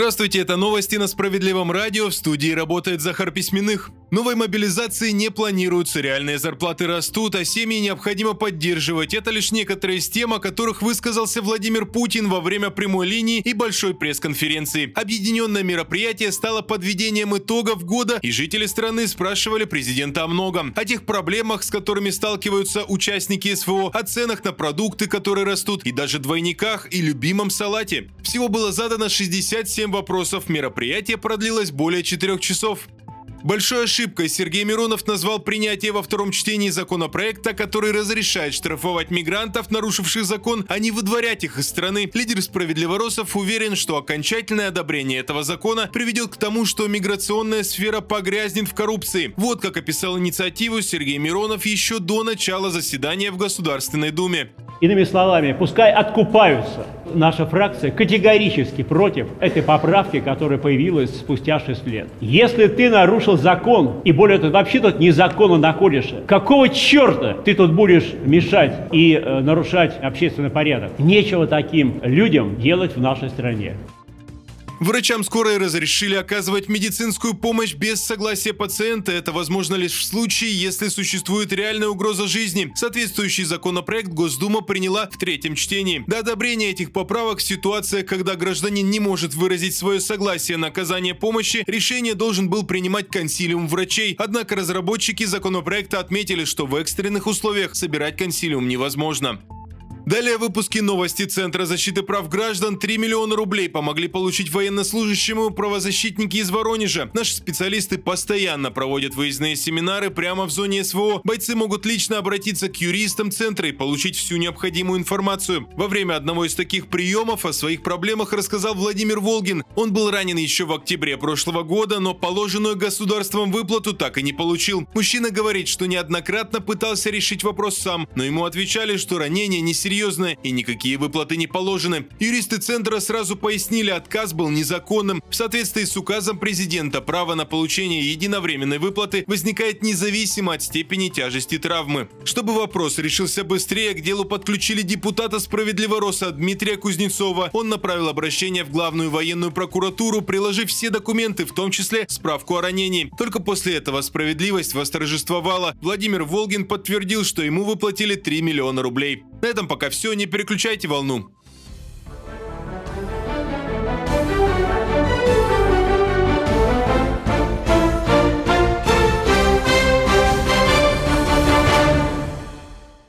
Здравствуйте, это новости на Справедливом радио. В студии работает Захар Письменных. Новой мобилизации не планируется, реальные зарплаты растут, а семьи необходимо поддерживать. Это лишь некоторые из тем, о которых высказался Владимир Путин во время прямой линии и большой пресс-конференции. Объединенное мероприятие стало подведением итогов года, и жители страны спрашивали президента о многом. О тех проблемах, с которыми сталкиваются участники СВО, о ценах на продукты, которые растут, и даже двойниках и любимом салате. Всего было задано 67 вопросов, мероприятие продлилось более 4 часов. Большой ошибкой Сергей Миронов назвал принятие во втором чтении законопроекта, который разрешает штрафовать мигрантов, нарушивших закон, а не выдворять их из страны. Лидер справедливоросов уверен, что окончательное одобрение этого закона приведет к тому, что миграционная сфера погрязнет в коррупции. Вот как описал инициативу Сергей Миронов еще до начала заседания в Государственной Думе. Иными словами, пускай откупаются. Наша фракция категорически против этой поправки, которая появилась спустя 6 лет. Если ты нарушил закон, и более того, вообще тут незаконно находишься, какого черта ты тут будешь мешать и э, нарушать общественный порядок? Нечего таким людям делать в нашей стране. Врачам скорой разрешили оказывать медицинскую помощь без согласия пациента. Это возможно лишь в случае, если существует реальная угроза жизни. Соответствующий законопроект Госдума приняла в третьем чтении. До одобрения этих поправок ситуация, когда гражданин не может выразить свое согласие на оказание помощи, решение должен был принимать консилиум врачей. Однако разработчики законопроекта отметили, что в экстренных условиях собирать консилиум невозможно. Далее в выпуске новости Центра защиты прав граждан 3 миллиона рублей помогли получить военнослужащему правозащитники из Воронежа. Наши специалисты постоянно проводят выездные семинары прямо в зоне СВО. Бойцы могут лично обратиться к юристам Центра и получить всю необходимую информацию. Во время одного из таких приемов о своих проблемах рассказал Владимир Волгин. Он был ранен еще в октябре прошлого года, но положенную государством выплату так и не получил. Мужчина говорит, что неоднократно пытался решить вопрос сам, но ему отвечали, что ранение не серьезно и никакие выплаты не положены. Юристы центра сразу пояснили, отказ был незаконным. В соответствии с указом президента право на получение единовременной выплаты возникает независимо от степени тяжести травмы. Чтобы вопрос решился быстрее, к делу подключили депутата Справедливороса Дмитрия Кузнецова. Он направил обращение в главную военную прокуратуру, приложив все документы, в том числе справку о ранении. Только после этого справедливость восторжествовала. Владимир Волгин подтвердил, что ему выплатили 3 миллиона рублей. На этом пока все, не переключайте волну.